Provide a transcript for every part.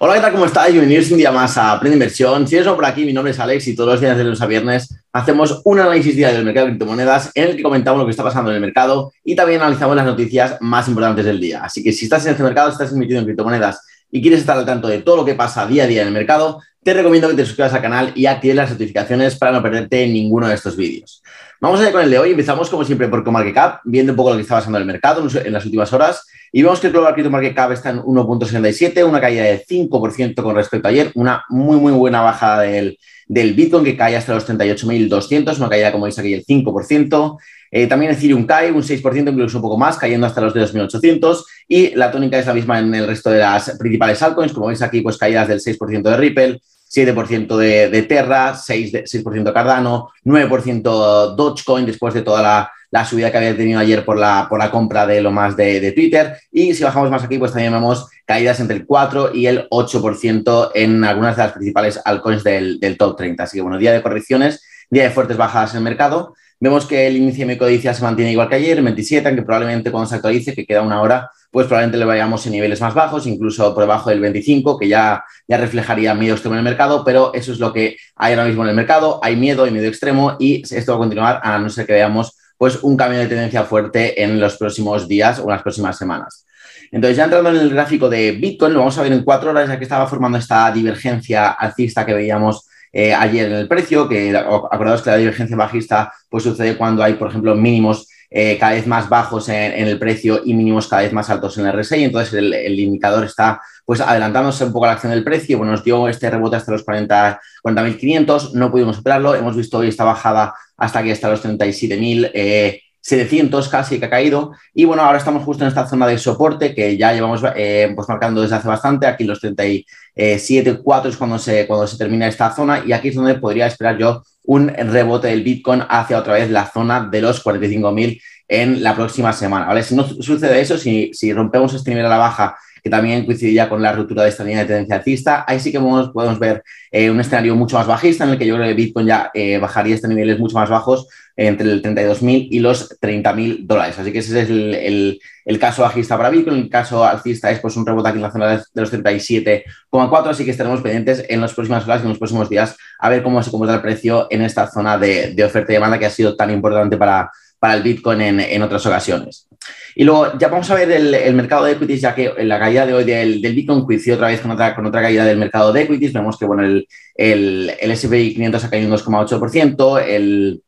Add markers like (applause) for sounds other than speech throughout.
Hola, ¿qué tal? ¿Cómo estáis? Bienvenidos un día más a Aprende Inversión. Si eres por aquí, mi nombre es Alex y todos los días de lunes a viernes hacemos un análisis diario del mercado de criptomonedas en el que comentamos lo que está pasando en el mercado y también analizamos las noticias más importantes del día. Así que si estás en este mercado, estás invirtiendo en criptomonedas y quieres estar al tanto de todo lo que pasa día a día en el mercado, te recomiendo que te suscribas al canal y actives las notificaciones para no perderte ninguno de estos vídeos. Vamos allá con el de hoy. Empezamos, como siempre, por CoMarketCap, viendo un poco lo que está pasando en el mercado en las últimas horas. Y vemos que el Global Crypto Market Cap está en 1.67, una caída de 5% con respecto a ayer, una muy, muy buena bajada del, del Bitcoin que cae hasta los 38.200, una caída, como veis aquí, del 5%. Eh, también Ethereum cae un 6%, incluso un poco más, cayendo hasta los de 2.800. Y la tónica es la misma en el resto de las principales altcoins, como veis aquí, pues caídas del 6% de Ripple, 7% de, de Terra, 6%, de, 6 Cardano, 9% Dogecoin después de toda la la subida que había tenido ayer por la, por la compra de lo más de, Twitter. Y si bajamos más aquí, pues también vemos caídas entre el 4 y el 8% en algunas de las principales altcoins del, top 30. Así que bueno, día de correcciones, día de fuertes bajadas en el mercado. Vemos que el índice de codicia se mantiene igual que ayer, en 27, aunque probablemente cuando se actualice, que queda una hora, pues probablemente le vayamos en niveles más bajos, incluso por debajo del 25, que ya, ya reflejaría miedo extremo en el mercado, pero eso es lo que hay ahora mismo en el mercado. Hay miedo, hay miedo extremo y esto va a continuar a no ser que veamos pues un cambio de tendencia fuerte en los próximos días o las próximas semanas. Entonces, ya entrando en el gráfico de Bitcoin, lo vamos a ver en cuatro horas, ya que estaba formando esta divergencia alcista que veíamos eh, ayer en el precio, que acordaos que la divergencia bajista pues sucede cuando hay, por ejemplo, mínimos eh, cada vez más bajos en, el precio y mínimos cada vez más altos en el RSI. Entonces el, indicador está pues adelantándose un poco a la acción del precio. Bueno, nos dio este rebote hasta los 40.500, 40, no pudimos superarlo. Hemos visto hoy esta bajada hasta aquí, hasta los 37.000. Eh, 700 casi que ha caído. Y bueno, ahora estamos justo en esta zona de soporte que ya llevamos eh, pues marcando desde hace bastante. Aquí los 37.4 es cuando se, cuando se termina esta zona y aquí es donde podría esperar yo un rebote del Bitcoin hacia otra vez la zona de los 45.000 en la próxima semana. ¿vale? Si no sucede eso, si, si rompemos este nivel a la baja que también coincidiría con la ruptura de esta línea de tendencia alcista. Ahí sí que podemos, ver eh, un escenario mucho más bajista en el que yo creo que Bitcoin ya eh, bajaría estos niveles mucho más bajos entre el 32.000 y los 30.000 dólares. Así que ese es el, el, caso bajista para Bitcoin. El caso alcista es pues, un rebote aquí en la zona de los 37,4. Así que estaremos pendientes en las próximas horas y en los próximos días a ver cómo se comporta el precio en esta zona de oferta y demanda que ha sido tan importante para, para el Bitcoin en, en otras ocasiones. Y luego ya vamos a ver el, mercado de equities, ya que la caída de hoy del, Bitcoin coincidió otra vez con otra, con otra caída del mercado de equities. Vemos que bueno, el, el, el S&P 500 ha caído un 2,8%, el,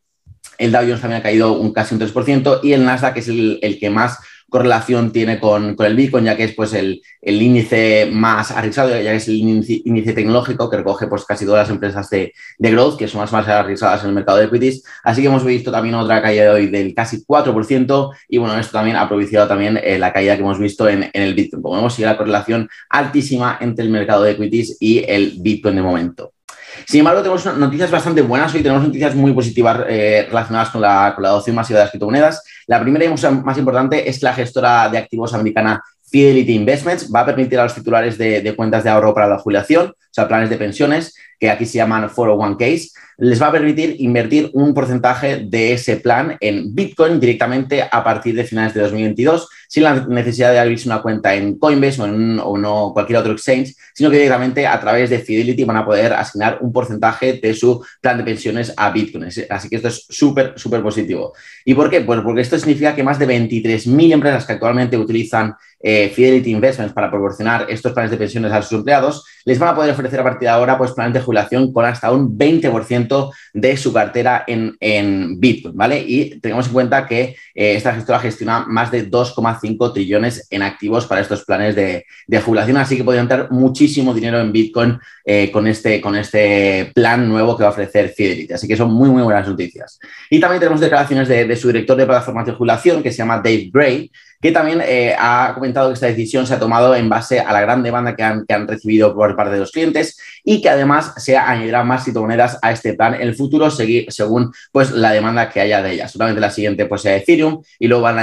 el Dow Jones también ha caído un casi un 3% y el Nasdaq es el, el que más correlación tiene con, con, el Bitcoin, ya que es pues, el, el, índice más arriesgado, ya que es el índice, tecnológico que recoge pues, casi todas las empresas de, de, growth, que son las más arriesgadas en el mercado de equities. Así que hemos visto también otra caída de hoy del casi 4%, y bueno, esto también ha propiciado también eh, la caída que hemos visto en, en el Bitcoin. Como vemos, sigue la correlación altísima entre el mercado de equities y el Bitcoin de momento. Sin embargo, tenemos noticias bastante buenas. Hoy tenemos noticias muy positivas eh, relacionadas con la, con la adopción masiva de las criptomonedas. La primera y más importante es que la gestora de activos americana Fidelity Investments va a permitir a los titulares de, de, cuentas de ahorro para la jubilación, sea, planes de pensiones, que aquí se llaman 401ks, les va a permitir invertir un porcentaje de ese plan en Bitcoin directamente a partir de finales de 2022, sin la necesidad de abrirse una cuenta en Coinbase o en o no cualquier otro exchange, sino que directamente a través de Fidelity van a poder asignar un porcentaje de su plan de pensiones a Bitcoin. Así que esto es súper, súper positivo. ¿Y por qué? Pues porque esto significa que más de 23.000 empresas que actualmente utilizan eh, Fidelity Investments para proporcionar estos planes de pensiones a sus empleados, les van a poder ofrecer a partir de ahora pues, planes de jubilación con hasta un 20% de su cartera en, en, Bitcoin, ¿vale? Y tengamos en cuenta que eh, esta gestora gestiona más de 2,5 trillones en activos para estos planes de, de, jubilación, así que podrían tener muchísimo dinero en Bitcoin eh, con, este, con este plan nuevo que va a ofrecer Fidelity. Así que son muy, muy buenas noticias. Y también tenemos declaraciones de, de su director de plataformas de jubilación, que se llama Dave Gray, que también eh, ha comentado que esta decisión se ha tomado en base a la gran demanda que han, que han recibido por parte de los clientes y que además se añadirá más criptomonedas a este plan en el futuro según pues, la demanda que haya de ellas. Solamente la siguiente pues, sea Ethereum y luego van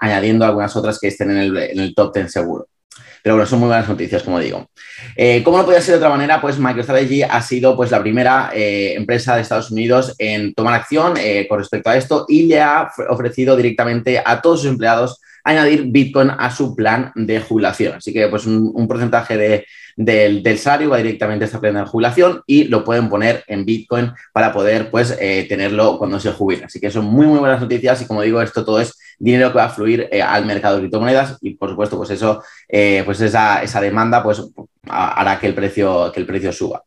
añadiendo algunas otras que estén en el, en el top 10 seguro. Pero bueno, son muy buenas noticias, como digo. Eh, ¿Cómo no podía ser de otra manera? Pues MicroStrategy ha sido pues, la primera eh, empresa de Estados Unidos en tomar acción eh, con respecto a esto y le ha ofrecido directamente a todos sus empleados añadir Bitcoin a su plan de jubilación. Así que pues un, porcentaje de, del, salario va directamente a esta plan de jubilación y lo pueden poner en Bitcoin para poder pues eh, tenerlo cuando se jubila. Así que son muy, muy buenas noticias y como digo, esto todo es dinero que va a fluir eh, al mercado de criptomonedas y por supuesto pues eso, eh, pues esa, esa demanda pues hará que el precio, que el precio suba.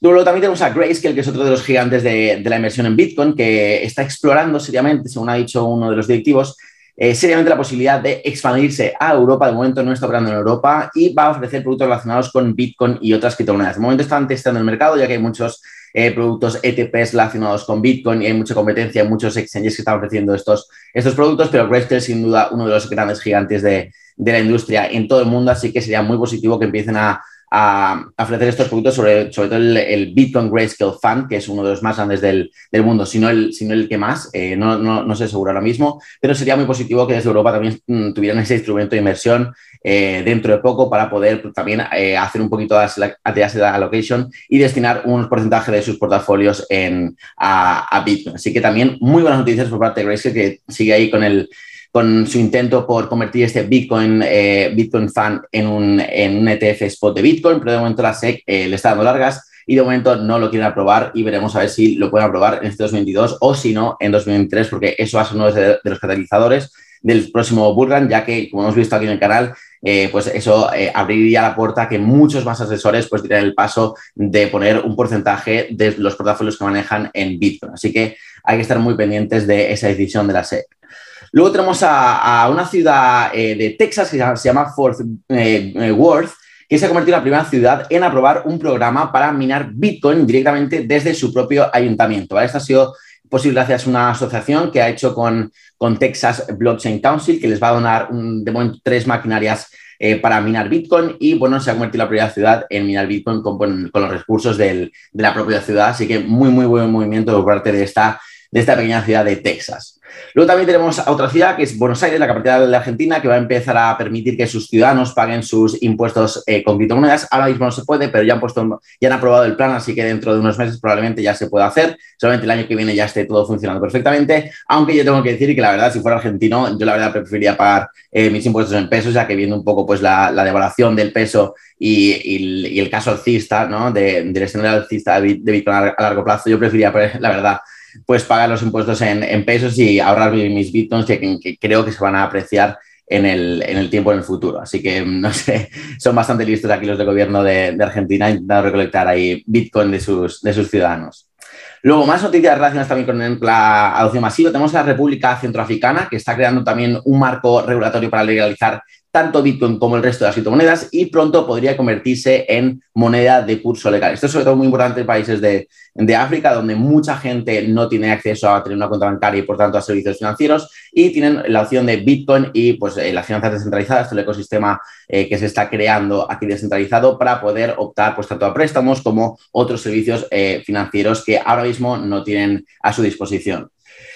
Luego también tenemos a Grayscale, que es otro de los gigantes de, la inversión en Bitcoin, que está explorando seriamente, según ha dicho uno de los directivos, eh, seriamente la posibilidad de expandirse a Europa. De momento no está operando en Europa y va a ofrecer productos relacionados con Bitcoin y otras criptomonedas. De momento están testando el mercado, ya que hay muchos eh, productos ETPs relacionados con Bitcoin y hay mucha competencia, hay muchos exchanges que están ofreciendo estos, estos productos, pero es sin duda uno de los grandes gigantes de, de la industria en todo el mundo, así que sería muy positivo que empiecen a a, ofrecer estos productos, sobre, sobre todo el, Bitcoin Grayscale Fund, que es uno de los más grandes del, mundo, si no el, sino el que más, eh, no, no, sé seguro ahora mismo, pero sería muy positivo que desde Europa también mm, tuvieran ese instrumento de inversión eh, dentro de poco para poder también eh, hacer un poquito de asset allocation y destinar un porcentaje de sus portafolios en, a, a Bitcoin. Así que también muy buenas noticias por parte de Grayscale, que sigue ahí con el con su intento por convertir este Bitcoin, eh, Bitcoin Fund en un, en un ETF spot de Bitcoin, pero de momento la SEC eh, le está dando largas y de momento no lo quieren aprobar y veremos a ver si lo pueden aprobar en este 2022 o si no en 2023, porque eso va a ser uno de, los catalizadores del próximo bullrun, ya que, como hemos visto aquí en el canal, eh, pues eso abriría la puerta a que muchos más asesores pues tiren el paso de poner un porcentaje de los portafolios que manejan en Bitcoin. Así que hay que estar muy pendientes de esa decisión de la SEC. Luego tenemos a, una ciudad eh, de Texas que se llama Fort eh, eh, Worth, que se ha convertido en la primera ciudad en aprobar un programa para minar Bitcoin directamente desde su propio ayuntamiento. Esto ha sido posible gracias a una asociación que ha hecho con, con Texas Blockchain Council, que les va a donar de momento tres maquinarias para minar Bitcoin y bueno, se ha convertido la primera ciudad en minar Bitcoin con, los recursos de la propia ciudad. Así que muy, muy buen movimiento por parte de esta, de esta pequeña ciudad de Texas. Luego también tenemos a otra ciudad que es Buenos Aires, la capital de Argentina, que va a empezar a permitir que sus ciudadanos paguen sus impuestos eh, con criptomonedas. Ahora mismo no se puede, pero ya han puesto, ya han aprobado el plan, así que dentro de unos meses probablemente ya se pueda hacer. Solamente el año que viene ya esté todo funcionando perfectamente. Aunque yo tengo que decir que la verdad, si fuera argentino, yo la verdad preferiría pagar eh, mis impuestos en pesos, ya que viendo un poco pues la, devaluación del peso y, el caso alcista, ¿no? De, del escenario alcista de Bitcoin a largo plazo, yo preferiría, pues, la verdad, pues pagar los impuestos en, pesos y ahorrar mis bitcoins que, creo que se van a apreciar en el, tiempo en el futuro. Así que, (laughs) no sé, son bastante listos aquí los del gobierno de, Argentina intentando recolectar ahí bitcoin de sus, de sus ciudadanos. Luego, más noticias relacionadas también con la adopción masiva. Tenemos la República Centroafricana, que está creando también un marco regulatorio para legalizar tanto Bitcoin como el resto de las criptomonedas y pronto podría convertirse en moneda de curso legal. Esto es sobre todo muy importante en países de, África, donde mucha gente no tiene acceso a tener una cuenta bancaria y por tanto a servicios financieros y tienen la opción de Bitcoin y pues eh, las finanzas descentralizadas, el ecosistema eh, que se está creando aquí descentralizado para poder optar pues tanto a préstamos como otros servicios eh, financieros que ahora mismo no tienen a su disposición.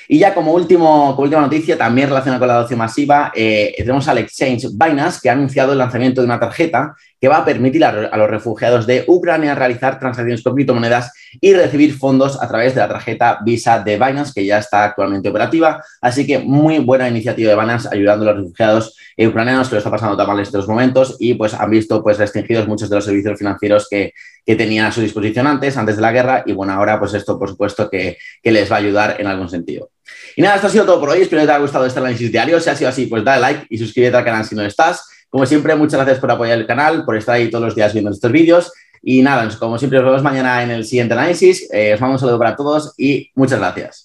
Y ya como, último, como última noticia, también relacionada con la adopción masiva, eh, tenemos al exchange Binance, que ha anunciado el lanzamiento de una tarjeta que va a permitir a, los refugiados de Ucrania realizar transacciones con criptomonedas y recibir fondos a través de la tarjeta Visa de Binance, que ya está actualmente operativa. Así que muy buena iniciativa de Binance ayudando a los refugiados ucranianos que lo está pasando tan mal en estos momentos y pues han visto pues restringidos muchos de los servicios financieros que, que tenían a su disposición antes, antes de la guerra y bueno, ahora pues esto por supuesto que, que les va a ayudar en algún sentido. Y nada, esto ha sido todo por hoy. Espero que te haya gustado este análisis diario. Si ha sido así, pues dale like y suscríbete al canal si no estás. Como siempre, muchas gracias por apoyar el canal, por estar ahí todos los días viendo estos vídeos. Y nada, como siempre, nos vemos mañana en el siguiente análisis. Eh, os mando un saludo para todos y muchas gracias.